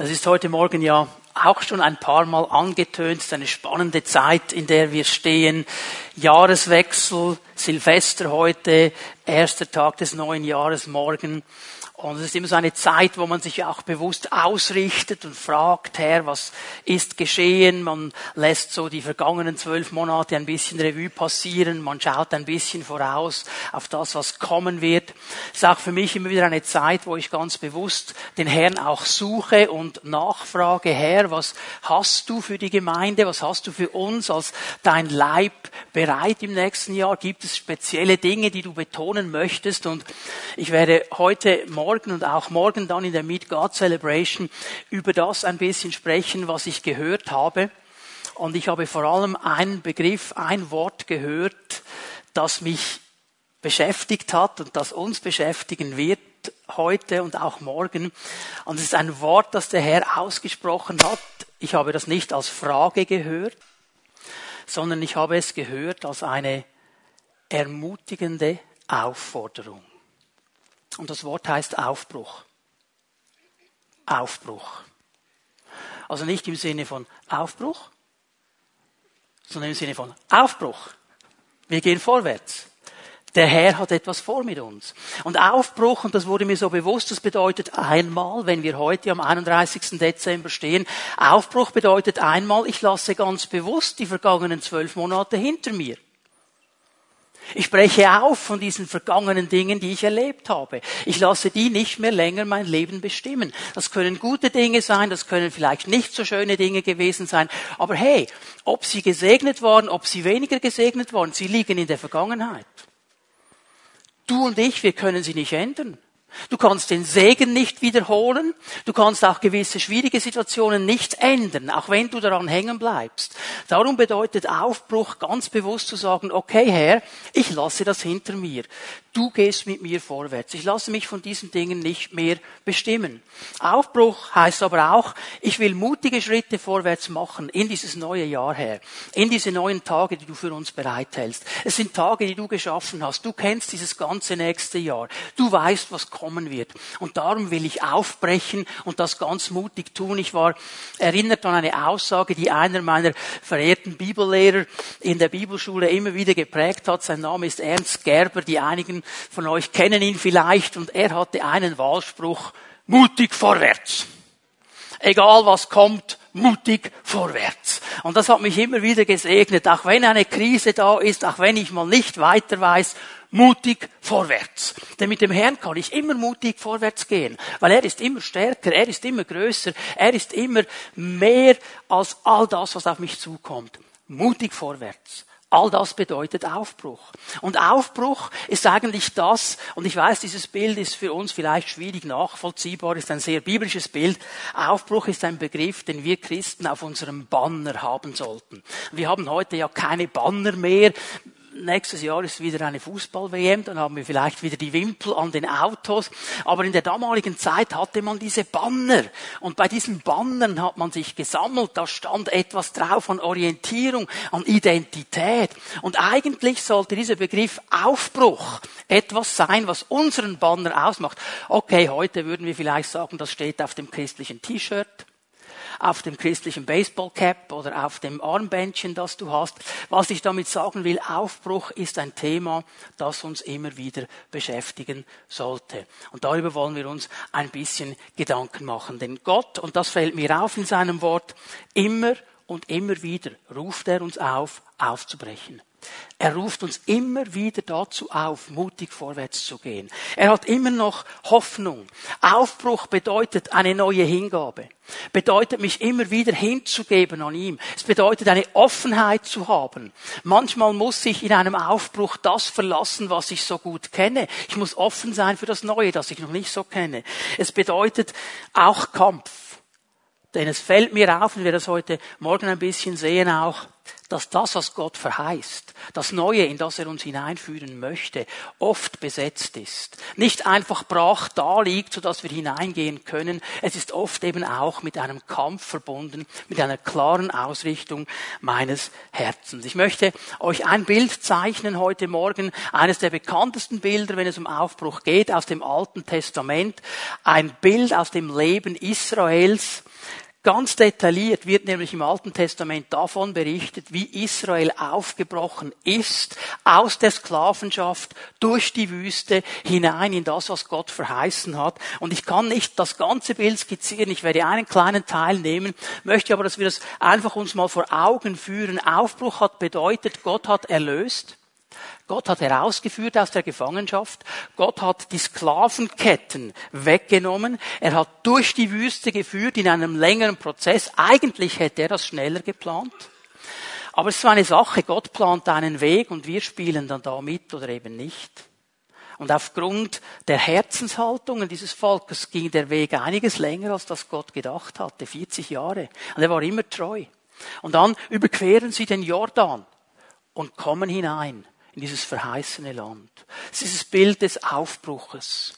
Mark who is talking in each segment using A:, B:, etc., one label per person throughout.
A: Das ist heute Morgen ja auch schon ein paar Mal angetönt. Eine spannende Zeit, in der wir stehen. Jahreswechsel, Silvester heute, erster Tag des neuen Jahres morgen. Und es ist immer so eine Zeit, wo man sich auch bewusst ausrichtet und fragt, Herr, was ist geschehen? Man lässt so die vergangenen zwölf Monate ein bisschen Revue passieren. Man schaut ein bisschen voraus auf das, was kommen wird. Es ist auch für mich immer wieder eine Zeit, wo ich ganz bewusst den Herrn auch suche und nachfrage, Herr, was hast du für die Gemeinde? Was hast du für uns als dein Leib bereit im nächsten Jahr? Gibt es spezielle Dinge, die du betonen möchtest? Und ich werde heute morgen morgen und auch morgen dann in der Meet God Celebration über das ein bisschen sprechen, was ich gehört habe. Und ich habe vor allem einen Begriff, ein Wort gehört, das mich beschäftigt hat und das uns beschäftigen wird heute und auch morgen. Und es ist ein Wort, das der Herr ausgesprochen hat. Ich habe das nicht als Frage gehört, sondern ich habe es gehört als eine ermutigende Aufforderung. Und das Wort heißt Aufbruch. Aufbruch. Also nicht im Sinne von Aufbruch, sondern im Sinne von Aufbruch. Wir gehen vorwärts. Der Herr hat etwas vor mit uns. Und Aufbruch, und das wurde mir so bewusst, das bedeutet einmal, wenn wir heute am 31. Dezember stehen, Aufbruch bedeutet einmal, ich lasse ganz bewusst die vergangenen zwölf Monate hinter mir. Ich spreche auf von diesen vergangenen Dingen, die ich erlebt habe. Ich lasse die nicht mehr länger mein Leben bestimmen. Das können gute Dinge sein, das können vielleicht nicht so schöne Dinge gewesen sein. Aber hey, ob sie gesegnet waren, ob sie weniger gesegnet waren, sie liegen in der Vergangenheit. Du und ich, wir können sie nicht ändern. Du kannst den Segen nicht wiederholen. Du kannst auch gewisse schwierige Situationen nicht ändern, auch wenn du daran hängen bleibst. Darum bedeutet Aufbruch ganz bewusst zu sagen, okay Herr, ich lasse das hinter mir. Du gehst mit mir vorwärts. Ich lasse mich von diesen Dingen nicht mehr bestimmen. Aufbruch heißt aber auch, ich will mutige Schritte vorwärts machen in dieses neue Jahr her, in diese neuen Tage, die du für uns bereithältst. Es sind Tage, die du geschaffen hast. Du kennst dieses ganze nächste Jahr. Du weißt, was kommen wird. Und darum will ich aufbrechen und das ganz mutig tun. Ich war erinnert an eine Aussage, die einer meiner verehrten Bibellehrer in der Bibelschule immer wieder geprägt hat. Sein Name ist Ernst Gerber. Die einigen von euch kennen ihn vielleicht. Und er hatte einen Wahlspruch, mutig vorwärts. Egal was kommt, mutig vorwärts. Und das hat mich immer wieder gesegnet, auch wenn eine Krise da ist, auch wenn ich mal nicht weiter weiß, mutig vorwärts. Denn mit dem Herrn kann ich immer mutig vorwärts gehen, weil er ist immer stärker, er ist immer größer, er ist immer mehr als all das, was auf mich zukommt. Mutig vorwärts. All das bedeutet Aufbruch. Und Aufbruch ist eigentlich das, und ich weiß, dieses Bild ist für uns vielleicht schwierig nachvollziehbar, ist ein sehr biblisches Bild. Aufbruch ist ein Begriff, den wir Christen auf unserem Banner haben sollten. Wir haben heute ja keine Banner mehr nächstes Jahr ist wieder eine Fußball-WM, dann haben wir vielleicht wieder die Wimpel an den Autos. Aber in der damaligen Zeit hatte man diese Banner. Und bei diesen Bannern hat man sich gesammelt. Da stand etwas drauf an Orientierung, an Identität. Und eigentlich sollte dieser Begriff Aufbruch etwas sein, was unseren Banner ausmacht. Okay, heute würden wir vielleicht sagen, das steht auf dem christlichen T-Shirt auf dem christlichen Baseballcap oder auf dem Armbändchen, das du hast. Was ich damit sagen will, Aufbruch ist ein Thema, das uns immer wieder beschäftigen sollte. Und darüber wollen wir uns ein bisschen Gedanken machen. Denn Gott, und das fällt mir auf in seinem Wort, immer und immer wieder ruft er uns auf, aufzubrechen. Er ruft uns immer wieder dazu auf, mutig vorwärts zu gehen. Er hat immer noch Hoffnung. Aufbruch bedeutet eine neue Hingabe. Bedeutet mich immer wieder hinzugeben an ihm. Es bedeutet eine Offenheit zu haben. Manchmal muss ich in einem Aufbruch das verlassen, was ich so gut kenne. Ich muss offen sein für das Neue, das ich noch nicht so kenne. Es bedeutet auch Kampf. Denn es fällt mir auf, und wir das heute Morgen ein bisschen sehen auch, dass das, was Gott verheißt, das Neue, in das er uns hineinführen möchte, oft besetzt ist. Nicht einfach brach da liegt, sodass wir hineingehen können. Es ist oft eben auch mit einem Kampf verbunden, mit einer klaren Ausrichtung meines Herzens. Ich möchte euch ein Bild zeichnen heute Morgen, eines der bekanntesten Bilder, wenn es um Aufbruch geht, aus dem Alten Testament. Ein Bild aus dem Leben Israels Ganz detailliert wird nämlich im Alten Testament davon berichtet, wie Israel aufgebrochen ist aus der Sklavenschaft durch die Wüste hinein in das, was Gott verheißen hat. Und ich kann nicht das ganze Bild skizzieren, ich werde einen kleinen Teil nehmen, möchte aber, dass wir das einfach uns mal vor Augen führen. Aufbruch hat bedeutet, Gott hat erlöst. Gott hat herausgeführt aus der Gefangenschaft. Gott hat die Sklavenketten weggenommen. Er hat durch die Wüste geführt in einem längeren Prozess. Eigentlich hätte er das schneller geplant. Aber es ist eine Sache. Gott plant einen Weg und wir spielen dann da mit oder eben nicht. Und aufgrund der Herzenshaltungen dieses Volkes ging der Weg einiges länger, als das Gott gedacht hatte. 40 Jahre. Und er war immer treu. Und dann überqueren sie den Jordan und kommen hinein in dieses verheißene Land. Es ist das Bild des Aufbruches.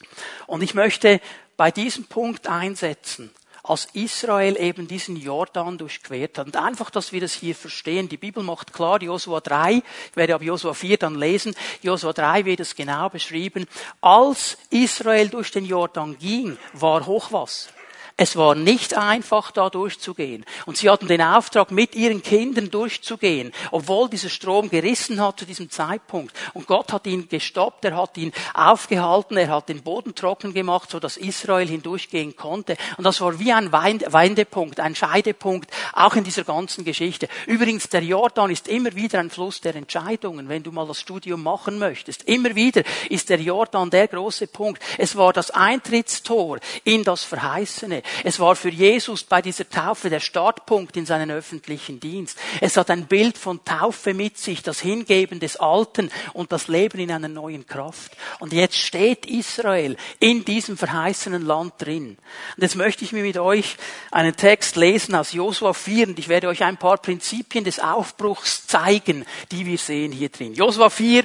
A: Und ich möchte bei diesem Punkt einsetzen, als Israel eben diesen Jordan durchquert hat. Und einfach, dass wir das hier verstehen. Die Bibel macht klar, Josua 3, ich werde ab Josua 4 dann lesen, Josua 3 wird es genau beschrieben. Als Israel durch den Jordan ging, war Hochwasser. Es war nicht einfach, da durchzugehen. Und sie hatten den Auftrag, mit ihren Kindern durchzugehen, obwohl dieser Strom gerissen hat zu diesem Zeitpunkt. Und Gott hat ihn gestoppt, er hat ihn aufgehalten, er hat den Boden trocken gemacht, so dass Israel hindurchgehen konnte. Und das war wie ein Wendepunkt, ein Scheidepunkt, auch in dieser ganzen Geschichte. Übrigens, der Jordan ist immer wieder ein Fluss der Entscheidungen, wenn du mal das Studium machen möchtest. Immer wieder ist der Jordan der große Punkt. Es war das Eintrittstor in das Verheißene. Es war für Jesus bei dieser Taufe der Startpunkt in seinen öffentlichen Dienst. Es hat ein Bild von Taufe mit sich, das Hingeben des Alten und das Leben in einer neuen Kraft. Und jetzt steht Israel in diesem verheißenen Land drin. Und jetzt möchte ich mir mit euch einen Text lesen aus Josua 4 und ich werde euch ein paar Prinzipien des Aufbruchs zeigen, die wir sehen hier drin. Josua 4,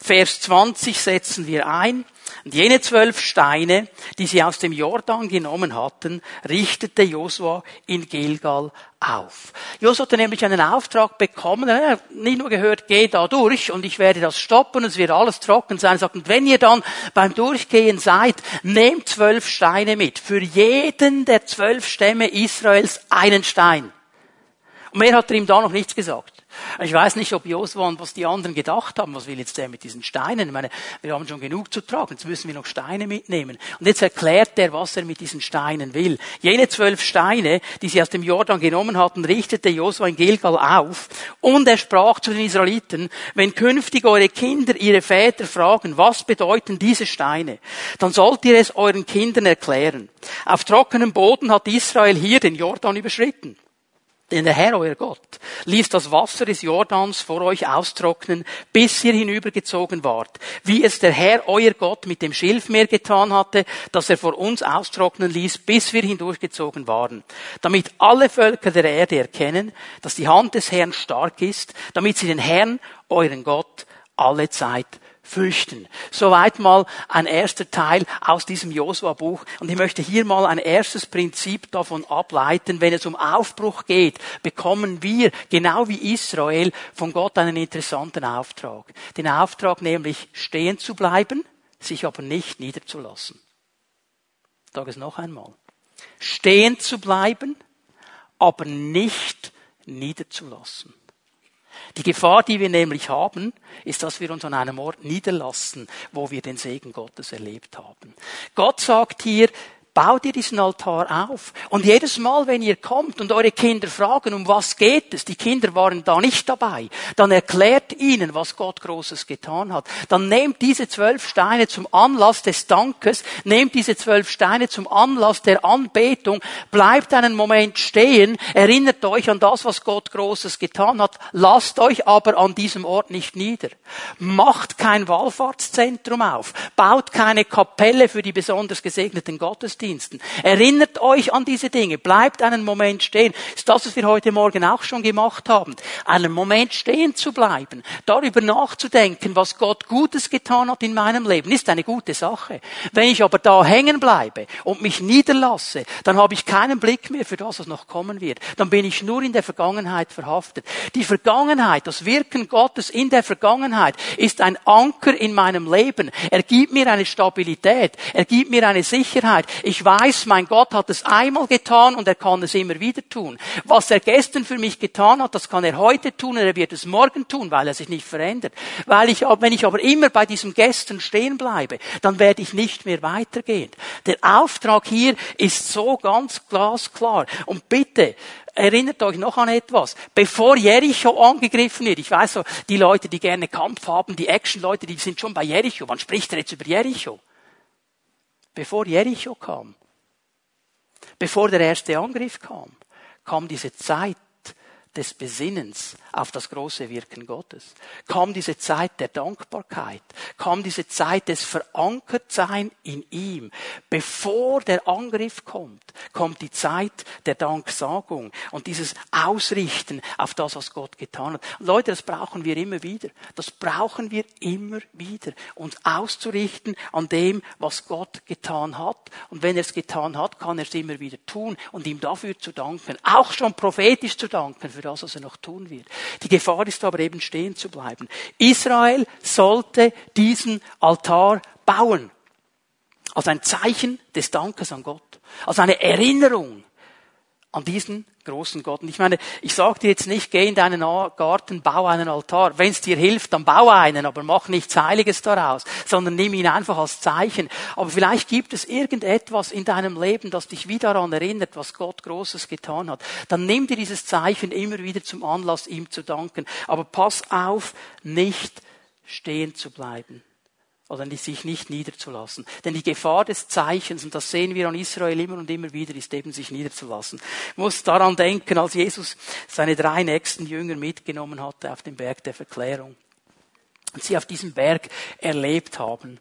A: Vers 20 setzen wir ein. Und jene zwölf Steine, die sie aus dem Jordan genommen hatten, richtete Josua in Gilgal auf. Josua hatte nämlich einen Auftrag bekommen, er hat nicht nur gehört, geh da durch und ich werde das stoppen, es wird alles trocken sein. Er sagt, und wenn ihr dann beim Durchgehen seid, nehmt zwölf Steine mit. Für jeden der zwölf Stämme Israels einen Stein. Und mehr hat er ihm da noch nichts gesagt. Ich weiß nicht, ob Josua und was die anderen gedacht haben, was will jetzt der mit diesen Steinen? Ich meine, wir haben schon genug zu tragen, jetzt müssen wir noch Steine mitnehmen. Und jetzt erklärt er, was er mit diesen Steinen will. Jene zwölf Steine, die sie aus dem Jordan genommen hatten, richtete Josua in Gilgal auf und er sprach zu den Israeliten, wenn künftig eure Kinder ihre Väter fragen, was bedeuten diese Steine, dann sollt ihr es euren Kindern erklären. Auf trockenem Boden hat Israel hier den Jordan überschritten. Denn der Herr, euer Gott, ließ das Wasser des Jordans vor euch austrocknen, bis ihr hinübergezogen wart, wie es der Herr, euer Gott, mit dem Schilfmeer getan hatte, das er vor uns austrocknen ließ, bis wir hindurchgezogen waren, damit alle Völker der Erde erkennen, dass die Hand des Herrn stark ist, damit sie den Herrn, euren Gott, alle Zeit fürchten. Soweit mal ein erster Teil aus diesem Josua-Buch. Und ich möchte hier mal ein erstes Prinzip davon ableiten. Wenn es um Aufbruch geht, bekommen wir, genau wie Israel, von Gott einen interessanten Auftrag. Den Auftrag nämlich stehen zu bleiben, sich aber nicht niederzulassen. Ich sage es noch einmal. Stehen zu bleiben, aber nicht niederzulassen. Die Gefahr, die wir nämlich haben, ist, dass wir uns an einem Ort niederlassen, wo wir den Segen Gottes erlebt haben. Gott sagt hier, baut ihr diesen Altar auf. Und jedes Mal, wenn ihr kommt und eure Kinder fragen, um was geht es, die Kinder waren da nicht dabei, dann erklärt ihnen, was Gott Großes getan hat. Dann nehmt diese zwölf Steine zum Anlass des Dankes, nehmt diese zwölf Steine zum Anlass der Anbetung, bleibt einen Moment stehen, erinnert euch an das, was Gott Großes getan hat, lasst euch aber an diesem Ort nicht nieder. Macht kein Wallfahrtszentrum auf, baut keine Kapelle für die besonders gesegneten Gottesdienste, Gottesdiensten. Erinnert euch an diese Dinge. Bleibt einen Moment stehen. Ist das, was wir heute Morgen auch schon gemacht haben. Einen Moment stehen zu bleiben. Darüber nachzudenken, was Gott Gutes getan hat in meinem Leben, ist eine gute Sache. Wenn ich aber da hängen bleibe und mich niederlasse, dann habe ich keinen Blick mehr für das, was noch kommen wird. Dann bin ich nur in der Vergangenheit verhaftet. Die Vergangenheit, das Wirken Gottes in der Vergangenheit ist ein Anker in meinem Leben. Er gibt mir eine Stabilität. Er gibt mir eine Sicherheit. Ich weiß, mein Gott hat es einmal getan und er kann es immer wieder tun. Was er gestern für mich getan hat, das kann er heute tun und er wird es morgen tun, weil er sich nicht verändert. Weil ich, wenn ich aber immer bei diesem gestern stehen bleibe, dann werde ich nicht mehr weitergehen. Der Auftrag hier ist so ganz glasklar. Und bitte, erinnert euch noch an etwas. Bevor Jericho angegriffen wird, ich weiß so, die Leute, die gerne Kampf haben, die Action-Leute, die sind schon bei Jericho. Wann spricht er jetzt über Jericho? Bevor Jericho kam, bevor der erste Angriff kam, kam diese Zeit des Besinnens auf das große Wirken Gottes. Kam diese Zeit der Dankbarkeit, kam diese Zeit des Verankertsein in ihm. Bevor der Angriff kommt, kommt die Zeit der Danksagung und dieses Ausrichten auf das, was Gott getan hat. Und Leute, das brauchen wir immer wieder. Das brauchen wir immer wieder. Uns auszurichten an dem, was Gott getan hat. Und wenn er es getan hat, kann er es immer wieder tun und ihm dafür zu danken. Auch schon prophetisch zu danken für das, was er noch tun wird. Die Gefahr ist aber eben stehen zu bleiben. Israel sollte diesen Altar bauen. Als ein Zeichen des Dankes an Gott. Als eine Erinnerung an diesen großen Gott. Und ich meine, ich sage dir jetzt nicht, geh in deinen Garten, bau einen Altar. Wenn es dir hilft, dann bau einen, aber mach nichts Heiliges daraus, sondern nimm ihn einfach als Zeichen. Aber vielleicht gibt es irgendetwas in deinem Leben, das dich wieder daran erinnert, was Gott Großes getan hat. Dann nimm dir dieses Zeichen immer wieder zum Anlass, ihm zu danken. Aber pass auf, nicht stehen zu bleiben oder sich nicht niederzulassen. Denn die Gefahr des Zeichens, und das sehen wir an Israel immer und immer wieder, ist eben sich niederzulassen. Ich muss daran denken, als Jesus seine drei nächsten Jünger mitgenommen hatte auf den Berg der Verklärung. Und sie auf diesem Berg erlebt haben,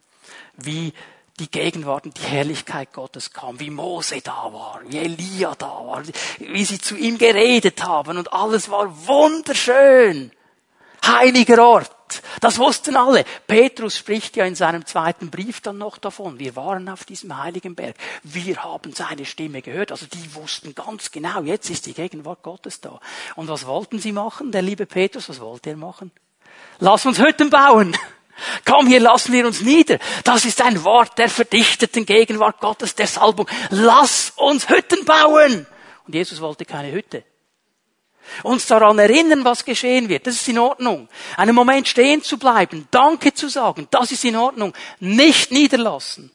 A: wie die Gegenwart und die Herrlichkeit Gottes kam, wie Mose da war, wie Elia da war, wie sie zu ihm geredet haben und alles war wunderschön. Heiliger Ort. Das wussten alle. Petrus spricht ja in seinem zweiten Brief dann noch davon. Wir waren auf diesem heiligen Berg. Wir haben seine Stimme gehört. Also die wussten ganz genau, jetzt ist die Gegenwart Gottes da. Und was wollten sie machen? Der liebe Petrus, was wollte er machen? Lass uns Hütten bauen. Komm, hier lassen wir uns nieder. Das ist ein Wort der verdichteten Gegenwart Gottes, der Salbung. Lass uns Hütten bauen. Und Jesus wollte keine Hütte. Uns daran erinnern, was geschehen wird. Das ist in Ordnung. Einen Moment stehen zu bleiben, Danke zu sagen, das ist in Ordnung. Nicht niederlassen.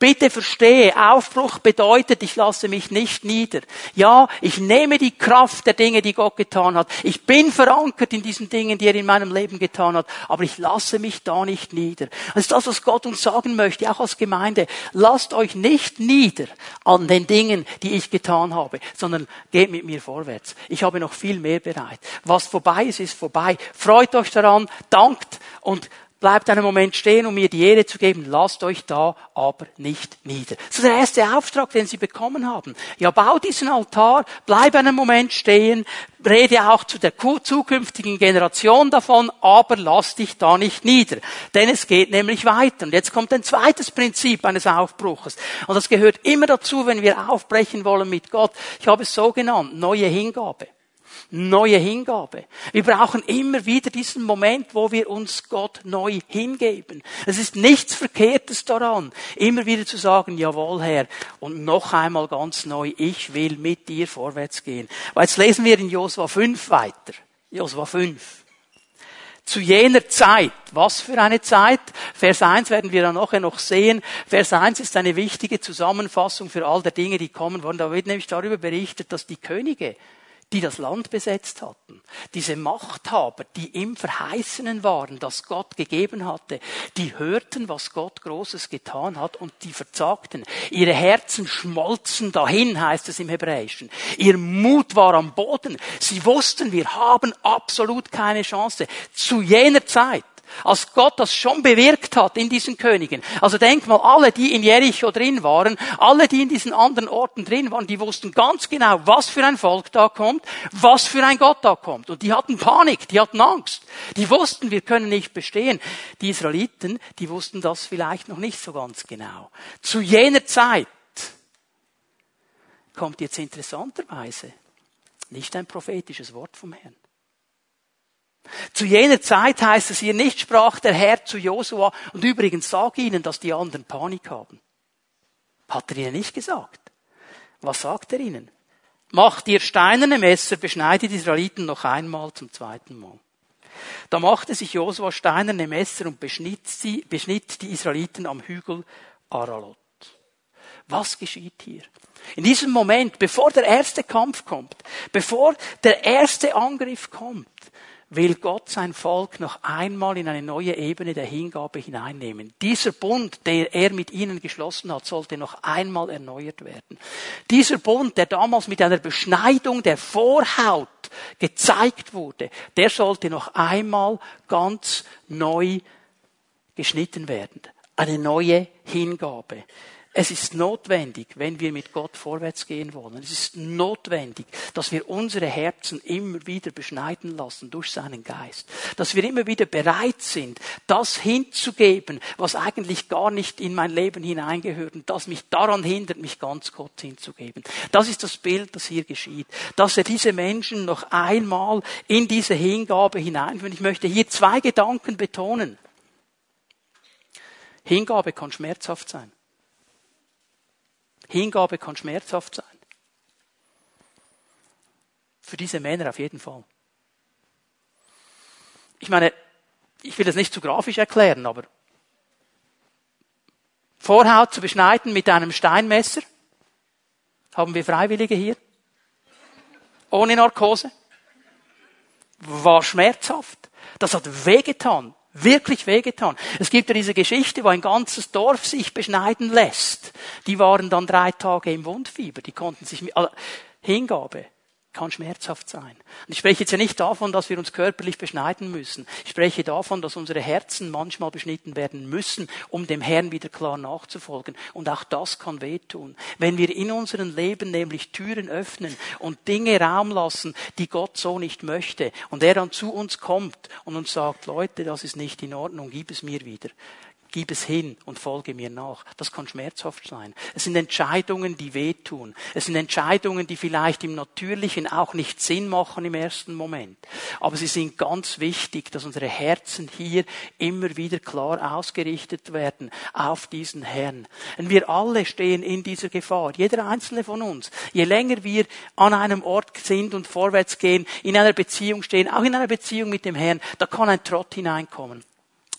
A: Bitte verstehe, Aufbruch bedeutet, ich lasse mich nicht nieder. Ja, ich nehme die Kraft der Dinge, die Gott getan hat. Ich bin verankert in diesen Dingen, die er in meinem Leben getan hat, aber ich lasse mich da nicht nieder. Das ist das, was Gott uns sagen möchte, auch als Gemeinde. Lasst euch nicht nieder an den Dingen, die ich getan habe, sondern geht mit mir vorwärts. Ich habe noch viel mehr bereit. Was vorbei ist, ist vorbei. Freut euch daran, dankt und bleibt einen Moment stehen, um mir die Ehre zu geben, lasst euch da aber nicht nieder. Das ist der erste Auftrag, den sie bekommen haben. Ja, bau diesen Altar, bleib einen Moment stehen, rede auch zu der zukünftigen Generation davon, aber lass dich da nicht nieder. Denn es geht nämlich weiter. Und jetzt kommt ein zweites Prinzip eines Aufbruches. Und das gehört immer dazu, wenn wir aufbrechen wollen mit Gott. Ich habe es so genannt, neue Hingabe neue Hingabe. Wir brauchen immer wieder diesen Moment, wo wir uns Gott neu hingeben. Es ist nichts Verkehrtes daran, immer wieder zu sagen, jawohl Herr, und noch einmal ganz neu, ich will mit dir vorwärts gehen. Weil jetzt lesen wir in Josua 5 weiter. Josua 5 zu jener Zeit. Was für eine Zeit? Vers 1 werden wir dann nachher noch sehen. Vers 1 ist eine wichtige Zusammenfassung für all der Dinge, die kommen wollen. Da wird nämlich darüber berichtet, dass die Könige die das Land besetzt hatten, diese Machthaber, die im Verheißenen waren, das Gott gegeben hatte, die hörten, was Gott Großes getan hat und die verzagten. Ihre Herzen schmolzen dahin, heißt es im Hebräischen. Ihr Mut war am Boden. Sie wussten, wir haben absolut keine Chance. Zu jener Zeit Als Gott das schon bewirkt hat in diesen Königen. Also denk mal, alle, die in Jericho drin waren, alle, die in diesen anderen Orten drin waren, die wussten ganz genau, was für ein Volk da kommt, was für ein Gott da kommt. Und die hatten Panik, die hatten Angst. Die wussten, wir können nicht bestehen. Die Israeliten, die wussten das vielleicht noch nicht so ganz genau. Zu jener Zeit kommt jetzt interessanterweise nicht ein prophetisches Wort vom Herrn. Zu jener Zeit heißt es hier nicht, sprach der Herr zu Josua, und übrigens sag ihnen, dass die anderen Panik haben. Hat er ihnen nicht gesagt. Was sagt er ihnen? Macht ihr steinerne Messer, beschneidet die Israeliten noch einmal zum zweiten Mal. Da machte sich Josua steinerne Messer und beschnitt, sie, beschnitt die Israeliten am Hügel Aralot. Was geschieht hier? In diesem Moment, bevor der erste Kampf kommt, bevor der erste Angriff kommt, will Gott sein Volk noch einmal in eine neue Ebene der Hingabe hineinnehmen. Dieser Bund, den er mit ihnen geschlossen hat, sollte noch einmal erneuert werden. Dieser Bund, der damals mit einer Beschneidung der Vorhaut gezeigt wurde, der sollte noch einmal ganz neu geschnitten werden. Eine neue Hingabe. Es ist notwendig, wenn wir mit Gott vorwärts gehen wollen. Es ist notwendig, dass wir unsere Herzen immer wieder beschneiden lassen durch seinen Geist. Dass wir immer wieder bereit sind, das hinzugeben, was eigentlich gar nicht in mein Leben hineingehört und das mich daran hindert, mich ganz Gott hinzugeben. Das ist das Bild, das hier geschieht. Dass er diese Menschen noch einmal in diese Hingabe hineinführt. Ich möchte hier zwei Gedanken betonen. Hingabe kann schmerzhaft sein. Hingabe kann schmerzhaft sein. Für diese Männer auf jeden Fall. Ich meine, ich will das nicht zu grafisch erklären, aber Vorhaut zu beschneiden mit einem Steinmesser. Haben wir Freiwillige hier? Ohne Narkose. War schmerzhaft. Das hat wehgetan wirklich wehgetan. Es gibt ja diese Geschichte, wo ein ganzes Dorf sich beschneiden lässt. Die waren dann drei Tage im Wundfieber. Die konnten sich, mit, also Hingabe kann schmerzhaft sein. Und ich spreche jetzt ja nicht davon, dass wir uns körperlich beschneiden müssen. Ich spreche davon, dass unsere Herzen manchmal beschnitten werden müssen, um dem Herrn wieder klar nachzufolgen. Und auch das kann wehtun. Wenn wir in unserem Leben nämlich Türen öffnen und Dinge Raum lassen, die Gott so nicht möchte, und er dann zu uns kommt und uns sagt, Leute, das ist nicht in Ordnung, gib es mir wieder gib es hin und folge mir nach. Das kann schmerzhaft sein. Es sind Entscheidungen, die wehtun. Es sind Entscheidungen, die vielleicht im Natürlichen auch nicht Sinn machen im ersten Moment. Aber sie sind ganz wichtig, dass unsere Herzen hier immer wieder klar ausgerichtet werden auf diesen Herrn. Denn wir alle stehen in dieser Gefahr. Jeder einzelne von uns. Je länger wir an einem Ort sind und vorwärts gehen, in einer Beziehung stehen, auch in einer Beziehung mit dem Herrn, da kann ein Trott hineinkommen.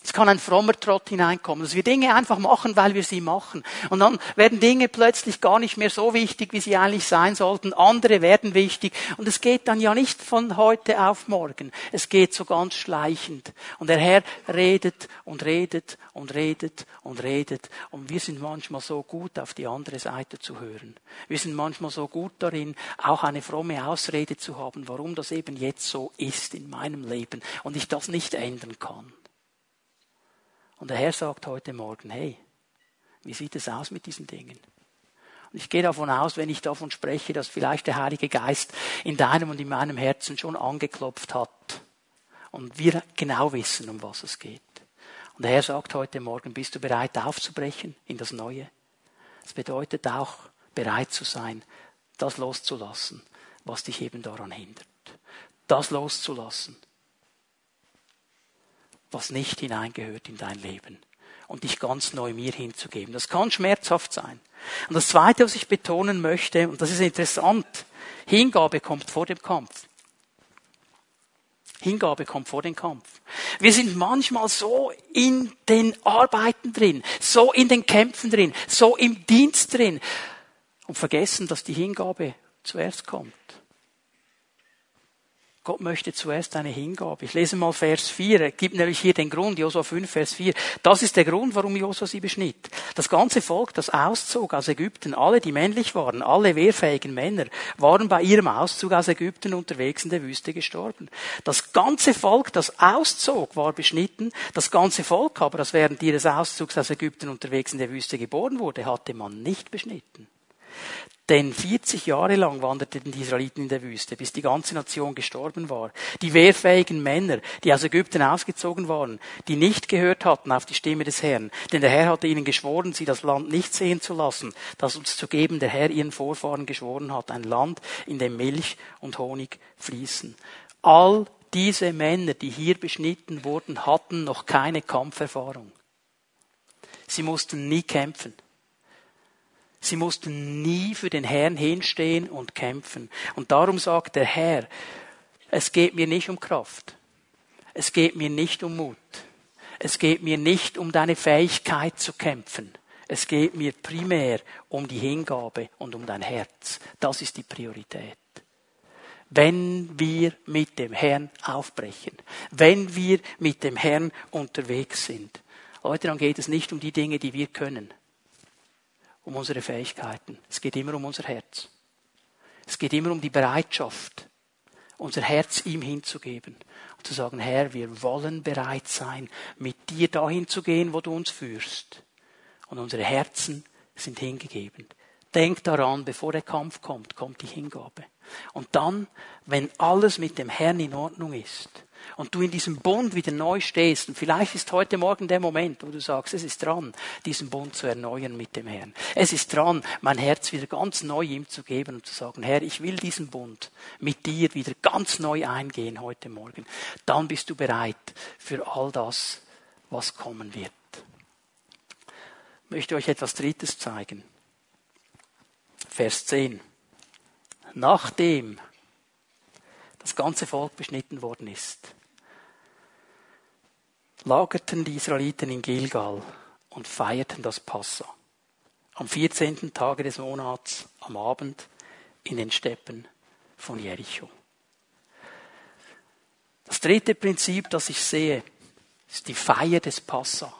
A: Es kann ein frommer Trott hineinkommen, dass wir Dinge einfach machen, weil wir sie machen. Und dann werden Dinge plötzlich gar nicht mehr so wichtig, wie sie eigentlich sein sollten. Andere werden wichtig. Und es geht dann ja nicht von heute auf morgen. Es geht so ganz schleichend. Und der Herr redet und redet und redet und redet. Und wir sind manchmal so gut, auf die andere Seite zu hören. Wir sind manchmal so gut darin, auch eine fromme Ausrede zu haben, warum das eben jetzt so ist in meinem Leben und ich das nicht ändern kann. Und der Herr sagt heute Morgen, hey, wie sieht es aus mit diesen Dingen? Und ich gehe davon aus, wenn ich davon spreche, dass vielleicht der Heilige Geist in deinem und in meinem Herzen schon angeklopft hat und wir genau wissen, um was es geht. Und der Herr sagt heute Morgen, bist du bereit aufzubrechen in das Neue? Das bedeutet auch, bereit zu sein, das loszulassen, was dich eben daran hindert. Das loszulassen, was nicht hineingehört in dein Leben und dich ganz neu mir hinzugeben. Das kann schmerzhaft sein. Und das Zweite, was ich betonen möchte, und das ist interessant, Hingabe kommt vor dem Kampf. Hingabe kommt vor dem Kampf. Wir sind manchmal so in den Arbeiten drin, so in den Kämpfen drin, so im Dienst drin und vergessen, dass die Hingabe zuerst kommt. Gott möchte zuerst eine Hingabe. Ich lese mal Vers 4. Er gibt nämlich hier den Grund, Josua 5, Vers 4. Das ist der Grund, warum Josua sie beschnitt. Das ganze Volk, das auszog aus Ägypten, alle, die männlich waren, alle wehrfähigen Männer, waren bei ihrem Auszug aus Ägypten unterwegs in der Wüste gestorben. Das ganze Volk, das auszog, war beschnitten. Das ganze Volk aber, das während ihres Auszugs aus Ägypten unterwegs in der Wüste geboren wurde, hatte man nicht beschnitten. Denn 40 Jahre lang wanderten die Israeliten in der Wüste, bis die ganze Nation gestorben war. Die wehrfähigen Männer, die aus Ägypten ausgezogen waren, die nicht gehört hatten auf die Stimme des Herrn. Denn der Herr hatte ihnen geschworen, sie das Land nicht sehen zu lassen, das uns zu geben der Herr ihren Vorfahren geschworen hat. Ein Land, in dem Milch und Honig fließen. All diese Männer, die hier beschnitten wurden, hatten noch keine Kampferfahrung. Sie mussten nie kämpfen. Sie mussten nie für den Herrn hinstehen und kämpfen. Und darum sagt der Herr, es geht mir nicht um Kraft. Es geht mir nicht um Mut. Es geht mir nicht um deine Fähigkeit zu kämpfen. Es geht mir primär um die Hingabe und um dein Herz. Das ist die Priorität. Wenn wir mit dem Herrn aufbrechen, wenn wir mit dem Herrn unterwegs sind. Leute, dann geht es nicht um die Dinge, die wir können um unsere Fähigkeiten. Es geht immer um unser Herz. Es geht immer um die Bereitschaft, unser Herz ihm hinzugeben und zu sagen, Herr, wir wollen bereit sein, mit dir dahin zu gehen, wo du uns führst. Und unsere Herzen sind hingegeben. Denk daran, bevor der Kampf kommt, kommt die Hingabe. Und dann, wenn alles mit dem Herrn in Ordnung ist, und du in diesem Bund wieder neu stehst, und vielleicht ist heute Morgen der Moment, wo du sagst, es ist dran, diesen Bund zu erneuern mit dem Herrn. Es ist dran, mein Herz wieder ganz neu ihm zu geben und zu sagen, Herr, ich will diesen Bund mit dir wieder ganz neu eingehen heute Morgen. Dann bist du bereit für all das, was kommen wird. Ich möchte euch etwas Drittes zeigen. Vers 10. Nachdem das ganze Volk beschnitten worden ist, lagerten die Israeliten in Gilgal und feierten das Passa. Am 14. Tage des Monats, am Abend, in den Steppen von Jericho. Das dritte Prinzip, das ich sehe, ist die Feier des Passa.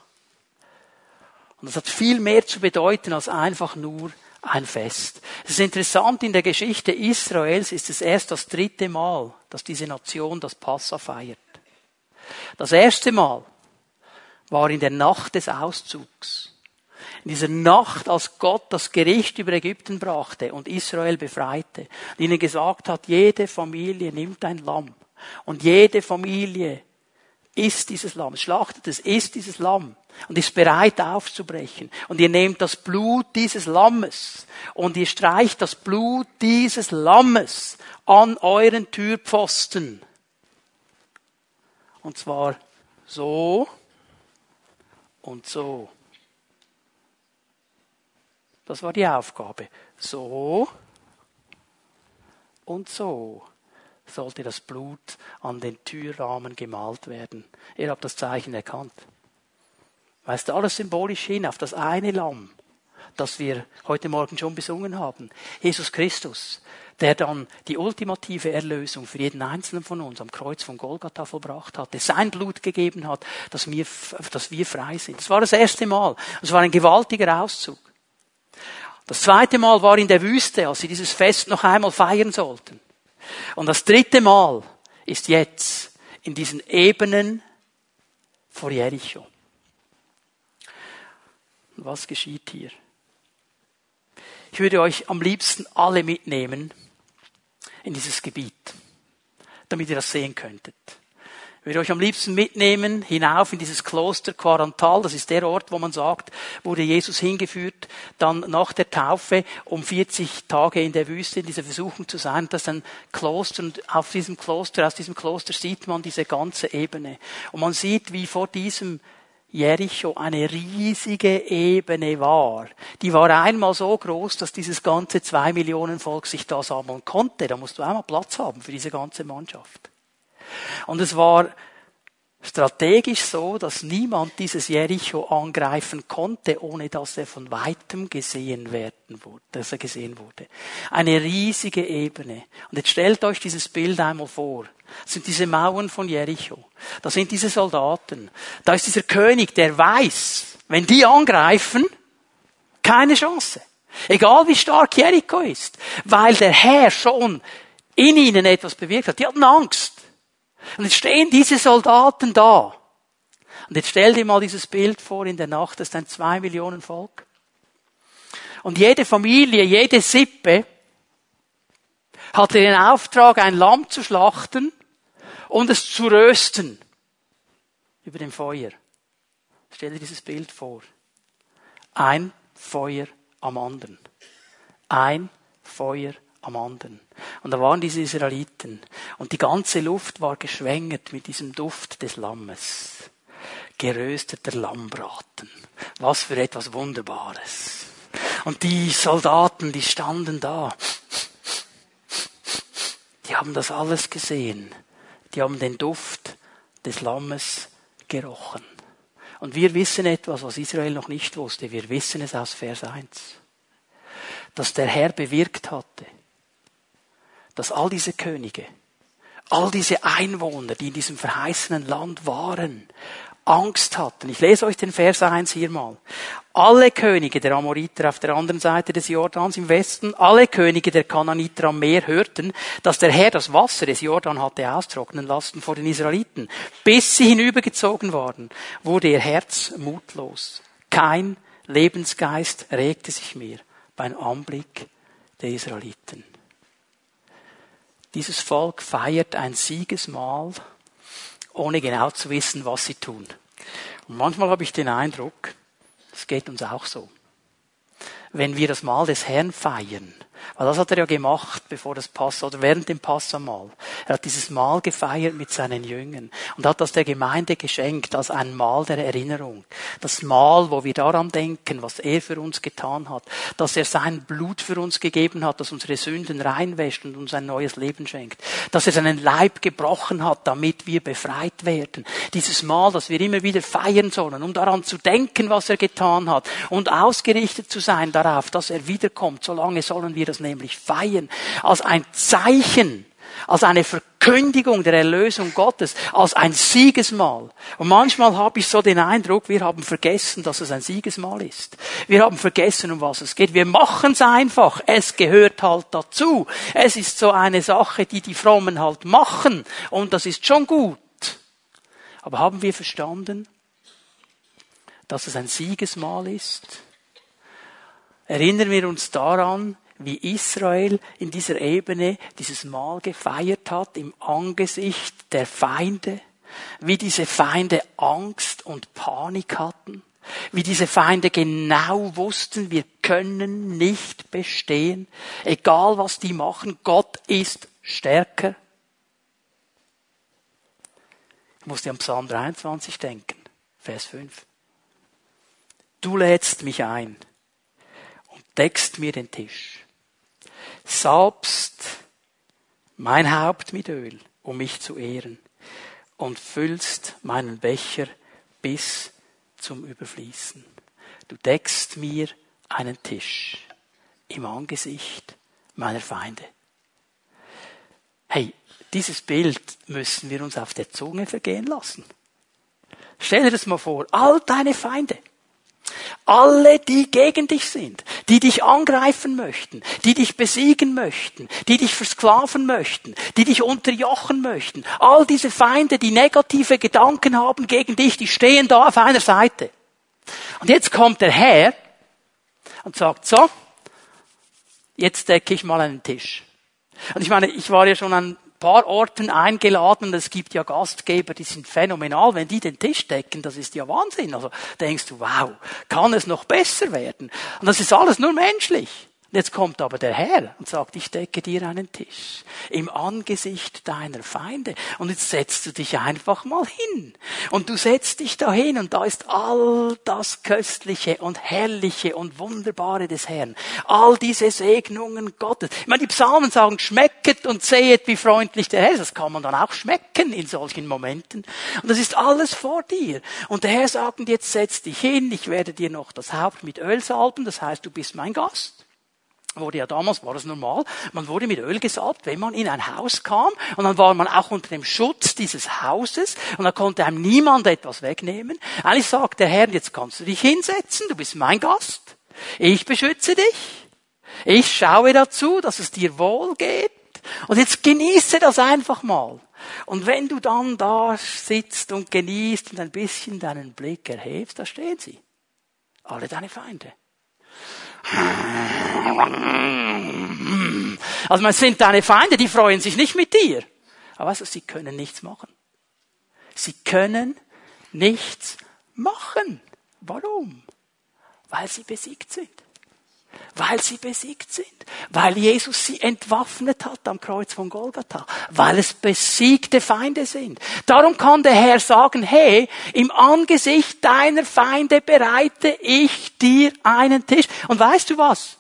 A: Und das hat viel mehr zu bedeuten als einfach nur ein Fest. Es ist interessant, in der Geschichte Israels ist es erst das dritte Mal, dass diese Nation das Passa feiert. Das erste Mal war in der Nacht des Auszugs. In dieser Nacht, als Gott das Gericht über Ägypten brachte und Israel befreite und ihnen gesagt hat, jede Familie nimmt ein Lamm und jede Familie isst dieses Lamm, schlachtet es, isst dieses Lamm und ist bereit aufzubrechen. Und ihr nehmt das Blut dieses Lammes und ihr streicht das Blut dieses Lammes an euren Türpfosten. Und zwar so und so. Das war die Aufgabe. So und so sollte das Blut an den Türrahmen gemalt werden. Ihr habt das Zeichen erkannt. Weißt du, alles symbolisch hin auf das eine Lamm, das wir heute Morgen schon besungen haben. Jesus Christus, der dann die ultimative Erlösung für jeden Einzelnen von uns am Kreuz von Golgatha vollbracht hat, der sein Blut gegeben hat, dass wir, dass wir frei sind. Das war das erste Mal. Das war ein gewaltiger Auszug. Das zweite Mal war in der Wüste, als sie dieses Fest noch einmal feiern sollten. Und das dritte Mal ist jetzt in diesen Ebenen vor Jericho. Was geschieht hier? Ich würde euch am liebsten alle mitnehmen in dieses Gebiet, damit ihr das sehen könntet. Würde euch am liebsten mitnehmen hinauf in dieses Kloster Quarantal. Das ist der Ort, wo man sagt, wurde Jesus hingeführt, dann nach der Taufe, um 40 Tage in der Wüste in dieser Versuchung zu sein. Das ist ein Kloster und auf diesem Kloster, aus diesem Kloster sieht man diese ganze Ebene. Und man sieht, wie vor diesem Jericho eine riesige Ebene war. Die war einmal so groß, dass dieses ganze zwei Millionen Volk sich da sammeln konnte. Da musst du einmal Platz haben für diese ganze Mannschaft. Und es war strategisch so, dass niemand dieses Jericho angreifen konnte, ohne dass er von weitem gesehen werden wurde, dass er gesehen wurde. Eine riesige Ebene. Und jetzt stellt euch dieses Bild einmal vor. Das sind diese Mauern von Jericho. Da sind diese Soldaten. Da ist dieser König, der weiß, wenn die angreifen, keine Chance. Egal wie stark Jericho ist. Weil der Herr schon in ihnen etwas bewirkt hat. Die hatten Angst. Und jetzt stehen diese Soldaten da. Und jetzt stell dir mal dieses Bild vor in der Nacht, das ist ein zwei Millionen Volk. Und jede Familie, jede Sippe hatte den Auftrag, ein Lamm zu schlachten und es zu rösten über dem Feuer. Stell dir dieses Bild vor. Ein Feuer am anderen. Ein Feuer am anderen. Und da waren diese Israeliten. Und die ganze Luft war geschwängert mit diesem Duft des Lammes. Gerösteter Lammbraten. Was für etwas Wunderbares. Und die Soldaten, die standen da. Die haben das alles gesehen. Die haben den Duft des Lammes gerochen. Und wir wissen etwas, was Israel noch nicht wusste. Wir wissen es aus Vers 1. Dass der Herr bewirkt hatte, dass all diese Könige, all diese Einwohner, die in diesem verheißenen Land waren, Angst hatten. Ich lese euch den Vers 1 hier mal. Alle Könige der Amoriter auf der anderen Seite des Jordans im Westen, alle Könige der Kananiter am Meer hörten, dass der Herr das Wasser des Jordan hatte austrocknen lassen vor den Israeliten. Bis sie hinübergezogen waren, wurde ihr Herz mutlos. Kein Lebensgeist regte sich mehr beim Anblick der Israeliten. Dieses Volk feiert ein Siegesmahl, ohne genau zu wissen, was sie tun. Und manchmal habe ich den Eindruck, es geht uns auch so. Wenn wir das Mahl des Herrn feiern, weil das hat er ja gemacht, bevor das Pass oder während dem Passamal. Er hat dieses Mahl gefeiert mit seinen Jüngern und hat das der Gemeinde geschenkt als ein Mahl der Erinnerung. Das Mahl, wo wir daran denken, was er für uns getan hat, dass er sein Blut für uns gegeben hat, das unsere Sünden reinwäscht und uns ein neues Leben schenkt. Dass er seinen Leib gebrochen hat, damit wir befreit werden. Dieses Mahl, das wir immer wieder feiern sollen, um daran zu denken, was er getan hat und ausgerichtet zu sein darauf, dass er wiederkommt. Solange sollen wir das nämlich feiern, als ein Zeichen, als eine Verkündigung der Erlösung Gottes, als ein Siegesmahl. Und manchmal habe ich so den Eindruck, wir haben vergessen, dass es ein Siegesmahl ist. Wir haben vergessen, um was es geht. Wir machen es einfach. Es gehört halt dazu. Es ist so eine Sache, die die Frommen halt machen. Und das ist schon gut. Aber haben wir verstanden, dass es ein Siegesmahl ist? Erinnern wir uns daran, wie Israel in dieser Ebene dieses Mahl gefeiert hat im Angesicht der Feinde, wie diese Feinde Angst und Panik hatten, wie diese Feinde genau wussten, wir können nicht bestehen, egal was die machen, Gott ist stärker. Ich musste an Psalm 23 denken, Vers 5. Du lädst mich ein und deckst mir den Tisch salbst mein Haupt mit Öl, um mich zu ehren, und füllst meinen Becher bis zum Überfließen. Du deckst mir einen Tisch im Angesicht meiner Feinde. Hey, dieses Bild müssen wir uns auf der Zunge vergehen lassen. Stell dir das mal vor, all deine Feinde, alle, die gegen dich sind, die dich angreifen möchten, die dich besiegen möchten, die dich versklaven möchten, die dich unterjochen möchten, all diese Feinde, die negative Gedanken haben gegen dich, die stehen da auf einer Seite. Und jetzt kommt der Herr und sagt, so, jetzt decke ich mal einen Tisch. Und ich meine, ich war ja schon an paar Orten eingeladen. Es gibt ja Gastgeber, die sind phänomenal. Wenn die den Tisch decken, das ist ja Wahnsinn. Also denkst du, wow, kann es noch besser werden? Und das ist alles nur menschlich. Jetzt kommt aber der Herr und sagt, ich decke dir einen Tisch im Angesicht deiner Feinde. Und jetzt setzt du dich einfach mal hin. Und du setzt dich da hin und da ist all das Köstliche und Herrliche und Wunderbare des Herrn. All diese Segnungen Gottes. Ich meine, die Psalmen sagen, schmecket und sehet, wie freundlich der Herr ist. Das kann man dann auch schmecken in solchen Momenten. Und das ist alles vor dir. Und der Herr sagt, jetzt setz dich hin, ich werde dir noch das Haupt mit Öl salben, das heißt, du bist mein Gast. Wurde ja damals, war das normal, man wurde mit Öl gesalbt, wenn man in ein Haus kam und dann war man auch unter dem Schutz dieses Hauses und da konnte einem niemand etwas wegnehmen. Eigentlich sagt der Herr, jetzt kannst du dich hinsetzen, du bist mein Gast, ich beschütze dich, ich schaue dazu, dass es dir wohl geht und jetzt genieße das einfach mal. Und wenn du dann da sitzt und genießt und ein bisschen deinen Blick erhebst, da stehen sie. Alle deine Feinde. Also man sind deine Feinde, die freuen sich nicht mit dir. Aber weißt du, sie können nichts machen. Sie können nichts machen. Warum? Weil sie besiegt sind. Weil sie besiegt sind. Weil Jesus sie entwaffnet hat am Kreuz von Golgatha. Weil es besiegte Feinde sind. Darum kann der Herr sagen, hey, im Angesicht deiner Feinde bereite ich dir einen Tisch. Und weißt du was?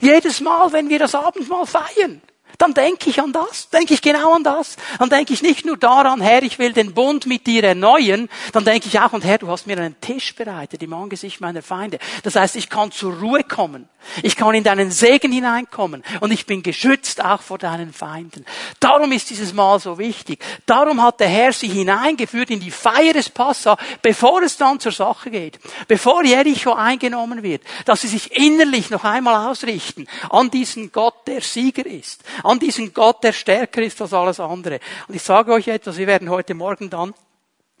A: Jedes Mal, wenn wir das Abendmahl feiern, dann denke ich an das, denke ich genau an das. Dann denke ich nicht nur daran, Herr, ich will den Bund mit dir erneuern, dann denke ich auch, und Herr, du hast mir einen Tisch bereitet im Angesicht meiner Feinde. Das heißt, ich kann zur Ruhe kommen. Ich kann in deinen Segen hineinkommen und ich bin geschützt auch vor deinen Feinden. Darum ist dieses Mal so wichtig. Darum hat der Herr sie hineingeführt in die Feier des Passa, bevor es dann zur Sache geht. Bevor Jericho eingenommen wird, dass sie sich innerlich noch einmal ausrichten an diesen Gott, der Sieger ist an diesen Gott, der stärker ist als alles andere. Und ich sage euch etwas, wir werden heute Morgen dann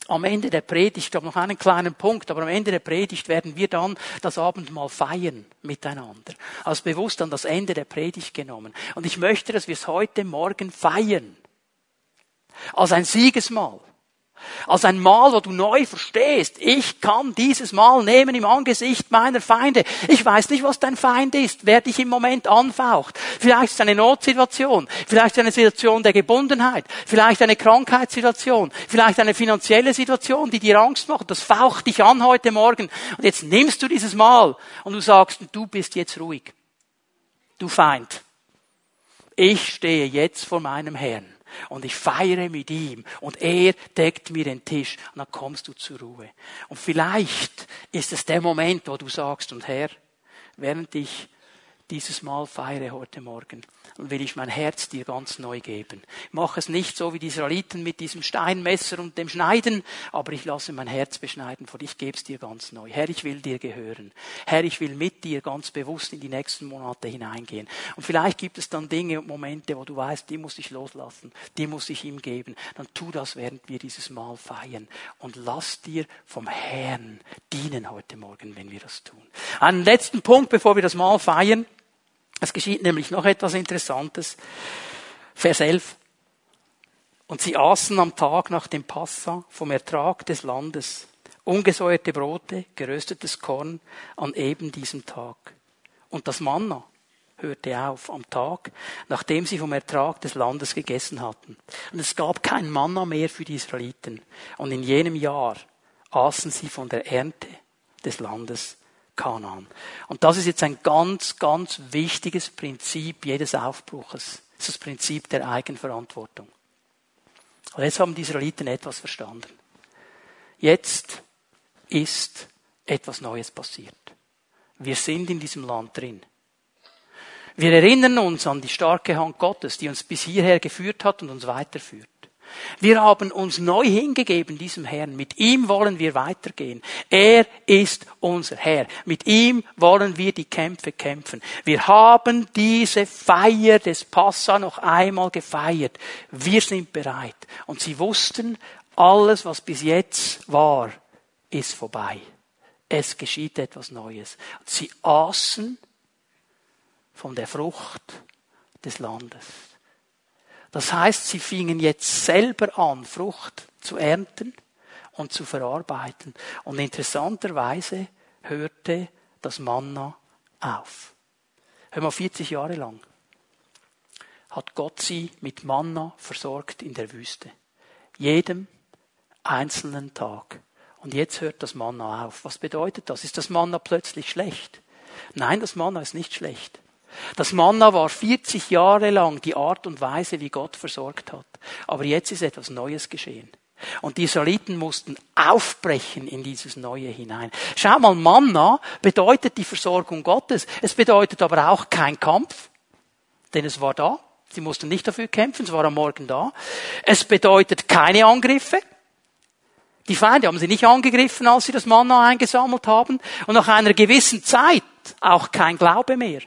A: am Ende der Predigt, ich habe noch einen kleinen Punkt, aber am Ende der Predigt werden wir dann das Abendmahl feiern miteinander. Als bewusst an das Ende der Predigt genommen. Und ich möchte, dass wir es heute Morgen feiern. Als ein Siegesmahl. Als ein Mal, wo du neu verstehst, ich kann dieses Mal nehmen im Angesicht meiner Feinde. Ich weiß nicht, was dein Feind ist, wer dich im Moment anfaucht. Vielleicht ist es eine Notsituation, vielleicht eine Situation der Gebundenheit, vielleicht eine Krankheitssituation, vielleicht eine finanzielle Situation, die dir Angst macht. Das faucht dich an heute Morgen. Und jetzt nimmst du dieses Mal und du sagst, du bist jetzt ruhig. Du Feind. Ich stehe jetzt vor meinem Herrn und ich feiere mit ihm und er deckt mir den Tisch und dann kommst du zur Ruhe. Und vielleicht ist es der Moment, wo du sagst, und Herr, während ich dieses Mal feiere heute Morgen, und will ich mein Herz dir ganz neu geben. Ich mache es nicht so wie die Israeliten mit diesem Steinmesser und dem Schneiden, aber ich lasse mein Herz beschneiden vor Ich gebe es dir ganz neu. Herr, ich will dir gehören. Herr, ich will mit dir ganz bewusst in die nächsten Monate hineingehen. Und vielleicht gibt es dann Dinge und Momente, wo du weißt, die muss ich loslassen, die muss ich ihm geben. Dann tu das, während wir dieses Mal feiern. Und lass dir vom Herrn dienen heute Morgen, wenn wir das tun. Einen letzten Punkt, bevor wir das Mal feiern. Es geschieht nämlich noch etwas Interessantes. Vers 11. Und sie aßen am Tag nach dem Passa vom Ertrag des Landes ungesäuerte Brote, geröstetes Korn an eben diesem Tag. Und das Manna hörte auf am Tag, nachdem sie vom Ertrag des Landes gegessen hatten. Und es gab kein Manna mehr für die Israeliten. Und in jenem Jahr aßen sie von der Ernte des Landes Kanaan. Und das ist jetzt ein ganz, ganz wichtiges Prinzip jedes Aufbruches. Das ist das Prinzip der Eigenverantwortung. Und jetzt haben die Israeliten etwas verstanden. Jetzt ist etwas Neues passiert. Wir sind in diesem Land drin. Wir erinnern uns an die starke Hand Gottes, die uns bis hierher geführt hat und uns weiterführt. Wir haben uns neu hingegeben diesem Herrn. Mit ihm wollen wir weitergehen. Er ist unser Herr. Mit ihm wollen wir die Kämpfe kämpfen. Wir haben diese Feier des Passa noch einmal gefeiert. Wir sind bereit. Und sie wussten, alles, was bis jetzt war, ist vorbei. Es geschieht etwas Neues. Sie aßen von der Frucht des Landes. Das heißt, sie fingen jetzt selber an, Frucht zu ernten und zu verarbeiten. Und interessanterweise hörte das Manna auf. Hör mal, 40 Jahre lang hat Gott sie mit Manna versorgt in der Wüste. Jedem einzelnen Tag. Und jetzt hört das Manna auf. Was bedeutet das? Ist das Manna plötzlich schlecht? Nein, das Manna ist nicht schlecht. Das Manna war 40 Jahre lang die Art und Weise, wie Gott versorgt hat. Aber jetzt ist etwas Neues geschehen. Und die Israeliten mussten aufbrechen in dieses Neue hinein. Schau mal, Manna bedeutet die Versorgung Gottes. Es bedeutet aber auch kein Kampf, denn es war da. Sie mussten nicht dafür kämpfen, es war am Morgen da. Es bedeutet keine Angriffe. Die Feinde haben sie nicht angegriffen, als sie das Manna eingesammelt haben. Und nach einer gewissen Zeit auch kein Glaube mehr.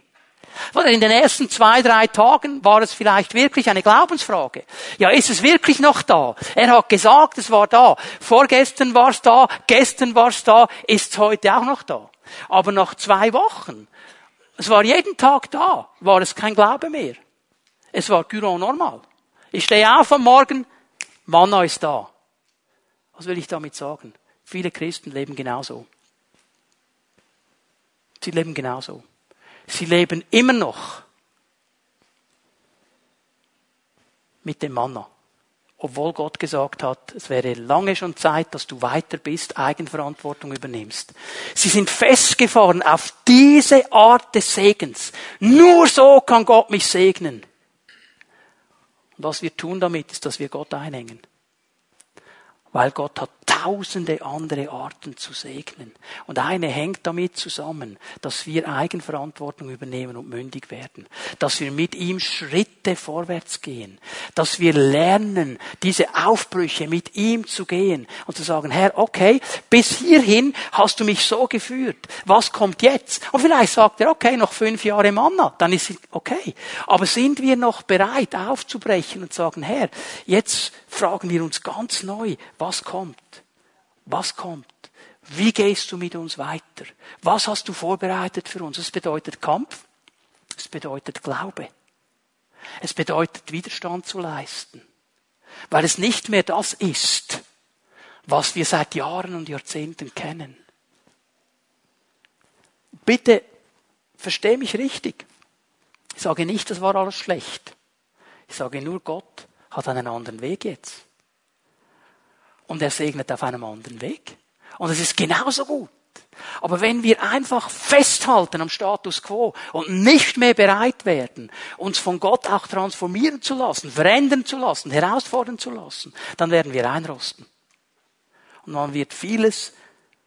A: In den ersten zwei, drei Tagen war es vielleicht wirklich eine Glaubensfrage. Ja, ist es wirklich noch da? Er hat gesagt, es war da. Vorgestern war es da, gestern war es da, ist es heute auch noch da. Aber nach zwei Wochen, es war jeden Tag da, war es kein Glaube mehr. Es war Gyron normal. Ich stehe auf am Morgen, Manna ist da. Was will ich damit sagen? Viele Christen leben genauso. Sie leben genauso. Sie leben immer noch mit dem Manna. Obwohl Gott gesagt hat, es wäre lange schon Zeit, dass du weiter bist, Eigenverantwortung übernimmst. Sie sind festgefahren auf diese Art des Segens. Nur so kann Gott mich segnen. Und was wir tun damit, ist, dass wir Gott einhängen. Weil Gott hat tausende andere Arten zu segnen. Und eine hängt damit zusammen, dass wir Eigenverantwortung übernehmen und mündig werden. Dass wir mit ihm Schritte vorwärts gehen. Dass wir lernen, diese Aufbrüche mit ihm zu gehen und zu sagen, Herr, okay, bis hierhin hast du mich so geführt. Was kommt jetzt? Und vielleicht sagt er, okay, noch fünf Jahre Manna, dann ist es okay. Aber sind wir noch bereit aufzubrechen und sagen, Herr, jetzt fragen wir uns ganz neu, was kommt? Was kommt? Wie gehst du mit uns weiter? Was hast du vorbereitet für uns? Es bedeutet Kampf. Es bedeutet Glaube. Es bedeutet Widerstand zu leisten. Weil es nicht mehr das ist, was wir seit Jahren und Jahrzehnten kennen. Bitte versteh mich richtig. Ich sage nicht, das war alles schlecht. Ich sage nur, Gott hat einen anderen Weg jetzt und er segnet auf einem anderen Weg. Und es ist genauso gut. Aber wenn wir einfach festhalten am Status quo und nicht mehr bereit werden, uns von Gott auch transformieren zu lassen, verändern zu lassen, herausfordern zu lassen, dann werden wir einrosten. Und dann wird vieles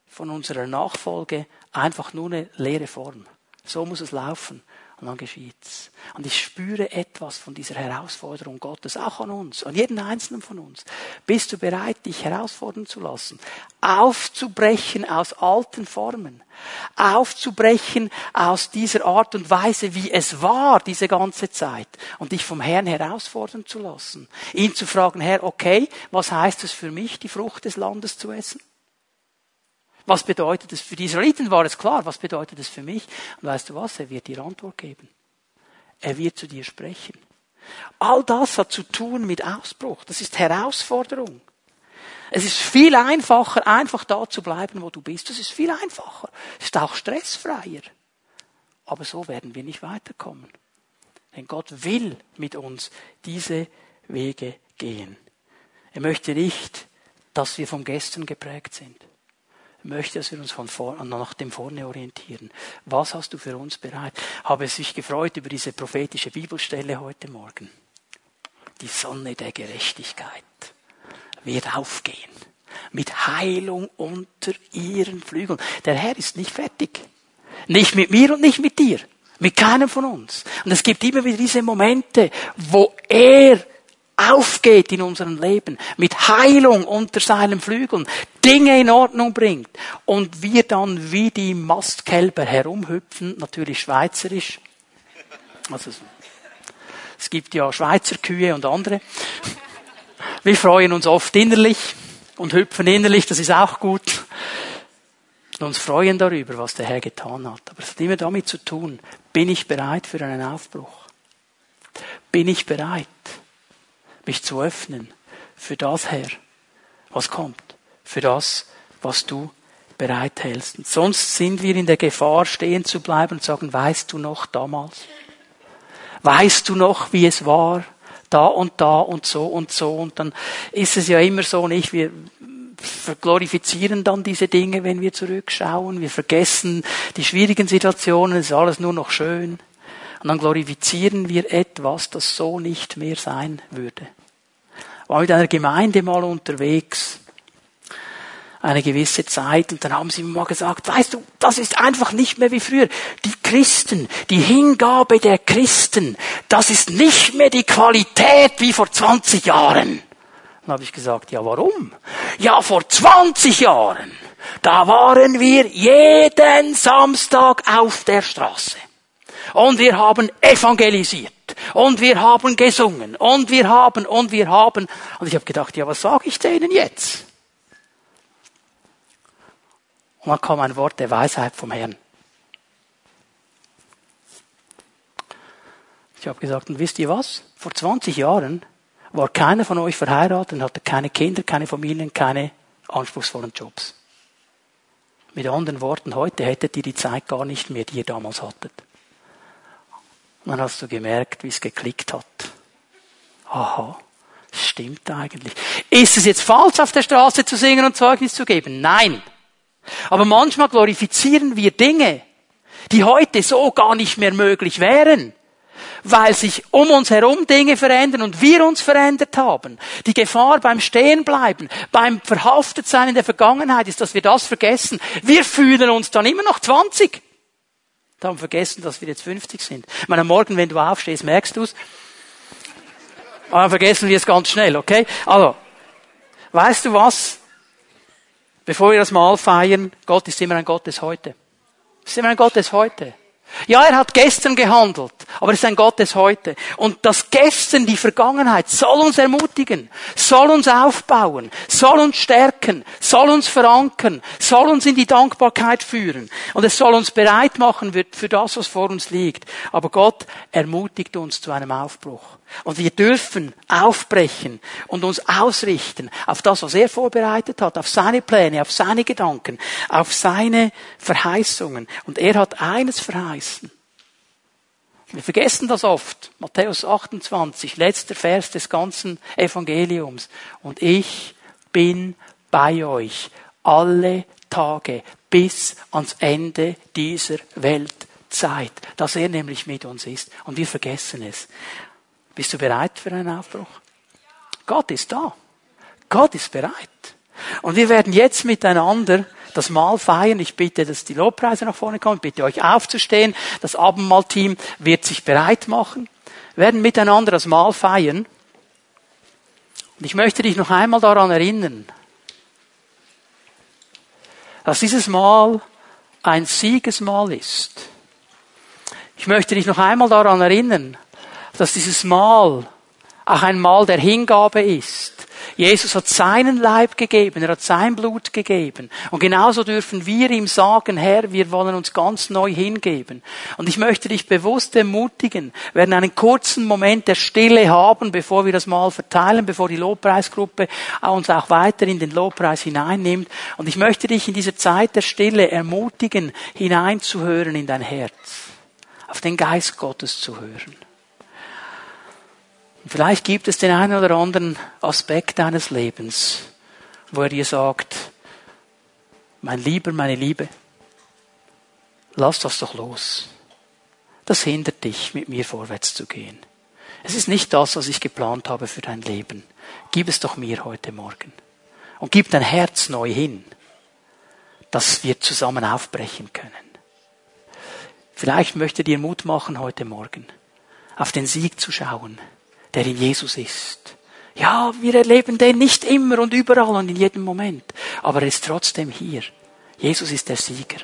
A: von unserer Nachfolge einfach nur eine leere Form. So muss es laufen. Und dann geschieht's. Und ich spüre etwas von dieser Herausforderung Gottes, auch an uns, an jeden einzelnen von uns. Bist du bereit, dich herausfordern zu lassen? Aufzubrechen aus alten Formen. Aufzubrechen aus dieser Art und Weise, wie es war, diese ganze Zeit. Und dich vom Herrn herausfordern zu lassen. Ihn zu fragen, Herr, okay, was heißt es für mich, die Frucht des Landes zu essen? Was bedeutet es? Für die Israeliten war es klar, was bedeutet es für mich? Und weißt du was? Er wird dir Antwort geben. Er wird zu dir sprechen. All das hat zu tun mit Ausbruch. Das ist Herausforderung. Es ist viel einfacher, einfach da zu bleiben, wo du bist. Das ist viel einfacher. Ist auch stressfreier. Aber so werden wir nicht weiterkommen. Denn Gott will mit uns diese Wege gehen. Er möchte nicht, dass wir vom Gestern geprägt sind möchte, dass wir uns von vor, nach dem Vorne orientieren. Was hast du für uns bereit? Habe sich gefreut über diese prophetische Bibelstelle heute Morgen. Die Sonne der Gerechtigkeit wird aufgehen. Mit Heilung unter ihren Flügeln. Der Herr ist nicht fertig. Nicht mit mir und nicht mit dir. Mit keinem von uns. Und es gibt immer wieder diese Momente, wo er aufgeht in unserem Leben, mit Heilung unter seinen Flügeln, Dinge in Ordnung bringt und wir dann wie die Mastkälber herumhüpfen, natürlich schweizerisch. Also, es gibt ja Schweizer Kühe und andere. Wir freuen uns oft innerlich und hüpfen innerlich, das ist auch gut. Und uns freuen darüber, was der Herr getan hat. Aber es hat immer damit zu tun, bin ich bereit für einen Aufbruch? Bin ich bereit? Mich zu öffnen für das, Herr, was kommt, für das, was du bereithältst. Und sonst sind wir in der Gefahr, stehen zu bleiben und sagen, weißt du noch damals? Weißt du noch, wie es war? Da und da und so und so. Und dann ist es ja immer so nicht, wir glorifizieren dann diese Dinge, wenn wir zurückschauen. Wir vergessen die schwierigen Situationen, es ist alles nur noch schön. Und dann glorifizieren wir etwas, das so nicht mehr sein würde. war mit einer Gemeinde mal unterwegs eine gewisse Zeit und dann haben sie mir mal gesagt, weißt du, das ist einfach nicht mehr wie früher. Die Christen, die Hingabe der Christen, das ist nicht mehr die Qualität wie vor 20 Jahren. Dann habe ich gesagt, ja warum? Ja, vor 20 Jahren, da waren wir jeden Samstag auf der Straße. Und wir haben evangelisiert. Und wir haben gesungen. Und wir haben, und wir haben. Und ich habe gedacht, ja, was sage ich denen jetzt? Und dann kam ein Wort der Weisheit vom Herrn. Ich habe gesagt, und wisst ihr was? Vor 20 Jahren war keiner von euch verheiratet und hatte keine Kinder, keine Familien, keine anspruchsvollen Jobs. Mit anderen Worten, heute hättet ihr die Zeit gar nicht mehr, die ihr damals hattet. Und dann hast du gemerkt, wie es geklickt hat. Aha, stimmt eigentlich. Ist es jetzt falsch, auf der Straße zu singen und Zeugnis zu geben? Nein. Aber manchmal glorifizieren wir Dinge, die heute so gar nicht mehr möglich wären, weil sich um uns herum Dinge verändern und wir uns verändert haben. Die Gefahr beim Stehenbleiben, beim Verhaftetsein in der Vergangenheit ist, dass wir das vergessen. Wir fühlen uns dann immer noch 20. Da haben vergessen, dass wir jetzt 50 sind. Ich meine, morgen, wenn du aufstehst, merkst du es. Aber dann vergessen wir es ganz schnell, okay? Also, weißt du was? Bevor wir das Mal feiern, Gott ist immer ein Gott des Heute. Ist immer ein Gott des Heute. Ja, er hat gestern gehandelt, aber er ist ein Gott des Heute. Und das Gestern, die Vergangenheit, soll uns ermutigen, soll uns aufbauen, soll uns stärken, soll uns verankern, soll uns in die Dankbarkeit führen. Und es soll uns bereit machen für das, was vor uns liegt. Aber Gott ermutigt uns zu einem Aufbruch. Und wir dürfen aufbrechen und uns ausrichten auf das, was er vorbereitet hat, auf seine Pläne, auf seine Gedanken, auf seine Verheißungen. Und er hat eines verheißen. Wir vergessen das oft. Matthäus 28, letzter Vers des ganzen Evangeliums. Und ich bin bei euch alle Tage bis ans Ende dieser Weltzeit, dass er nämlich mit uns ist. Und wir vergessen es. Bist du bereit für einen Aufbruch? Gott ist da. Gott ist bereit. Und wir werden jetzt miteinander das Mahl feiern. Ich bitte, dass die Lobpreise nach vorne kommen. Ich bitte euch aufzustehen. Das Abendmahlteam wird sich bereit machen. Wir werden miteinander das Mahl feiern. Und ich möchte dich noch einmal daran erinnern, dass dieses Mahl ein Siegesmahl ist. Ich möchte dich noch einmal daran erinnern, dass dieses Mahl auch ein Mahl der Hingabe ist. Jesus hat seinen Leib gegeben, er hat sein Blut gegeben. Und genauso dürfen wir ihm sagen, Herr, wir wollen uns ganz neu hingeben. Und ich möchte dich bewusst ermutigen, wir werden einen kurzen Moment der Stille haben, bevor wir das Mahl verteilen, bevor die Lobpreisgruppe uns auch weiter in den Lobpreis hineinnimmt. Und ich möchte dich in dieser Zeit der Stille ermutigen, hineinzuhören in dein Herz, auf den Geist Gottes zu hören. Und vielleicht gibt es den einen oder anderen Aspekt deines Lebens, wo er dir sagt, mein Lieber, meine Liebe, lass das doch los. Das hindert dich, mit mir vorwärts zu gehen. Es ist nicht das, was ich geplant habe für dein Leben. Gib es doch mir heute Morgen. Und gib dein Herz neu hin, dass wir zusammen aufbrechen können. Vielleicht möchte dir Mut machen heute Morgen, auf den Sieg zu schauen, der in Jesus ist. Ja, wir erleben den nicht immer und überall und in jedem Moment, aber er ist trotzdem hier. Jesus ist der Sieger.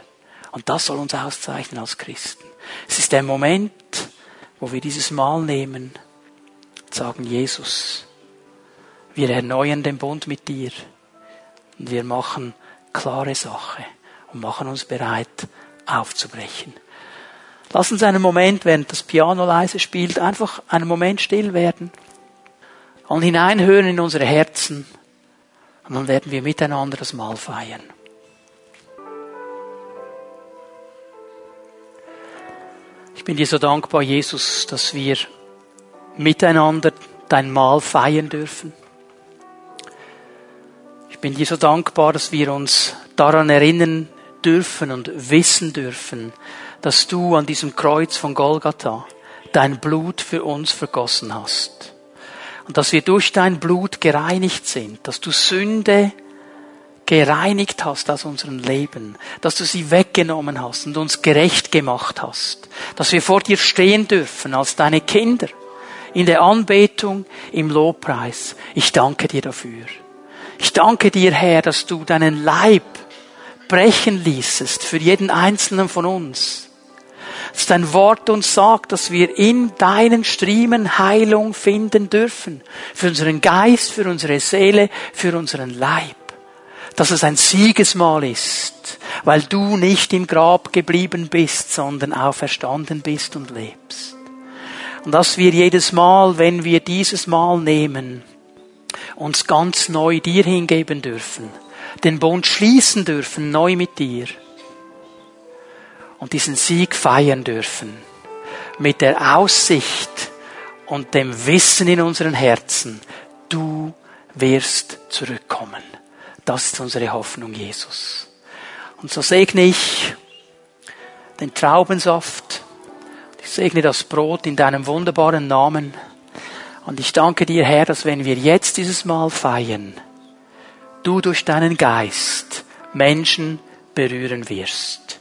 A: Und das soll uns auszeichnen als Christen. Es ist der Moment, wo wir dieses Mal nehmen und sagen, Jesus, wir erneuern den Bund mit dir und wir machen klare Sache und machen uns bereit aufzubrechen. Lass uns einen Moment, während das Piano leise spielt, einfach einen Moment still werden und hineinhören in unsere Herzen. Und dann werden wir miteinander das Mahl feiern. Ich bin dir so dankbar, Jesus, dass wir miteinander dein Mahl feiern dürfen. Ich bin dir so dankbar, dass wir uns daran erinnern dürfen und wissen dürfen, dass du an diesem Kreuz von Golgatha dein Blut für uns vergossen hast. und dass wir durch dein Blut gereinigt sind, dass du Sünde gereinigt hast aus unserem Leben, dass du sie weggenommen hast und uns gerecht gemacht hast, dass wir vor dir stehen dürfen als deine Kinder in der Anbetung, im Lobpreis. Ich danke dir dafür. Ich danke dir, Herr, dass du deinen Leib brechen ließest für jeden einzelnen von uns. Dass dein Wort uns sagt, dass wir in deinen Striemen Heilung finden dürfen. Für unseren Geist, für unsere Seele, für unseren Leib dass es ein Siegesmahl ist, weil du nicht im Grab geblieben bist, sondern auferstanden bist und lebst. Und dass wir jedes Mal, wenn wir dieses Mal nehmen, uns ganz neu dir hingeben dürfen, den Bund schließen dürfen, neu mit dir und diesen Sieg feiern dürfen, mit der Aussicht und dem Wissen in unseren Herzen, du wirst zurückkommen. Das ist unsere Hoffnung, Jesus. Und so segne ich den Traubensaft. Ich segne das Brot in deinem wunderbaren Namen. Und ich danke dir, Herr, dass wenn wir jetzt dieses Mal feiern, du durch deinen Geist Menschen berühren wirst.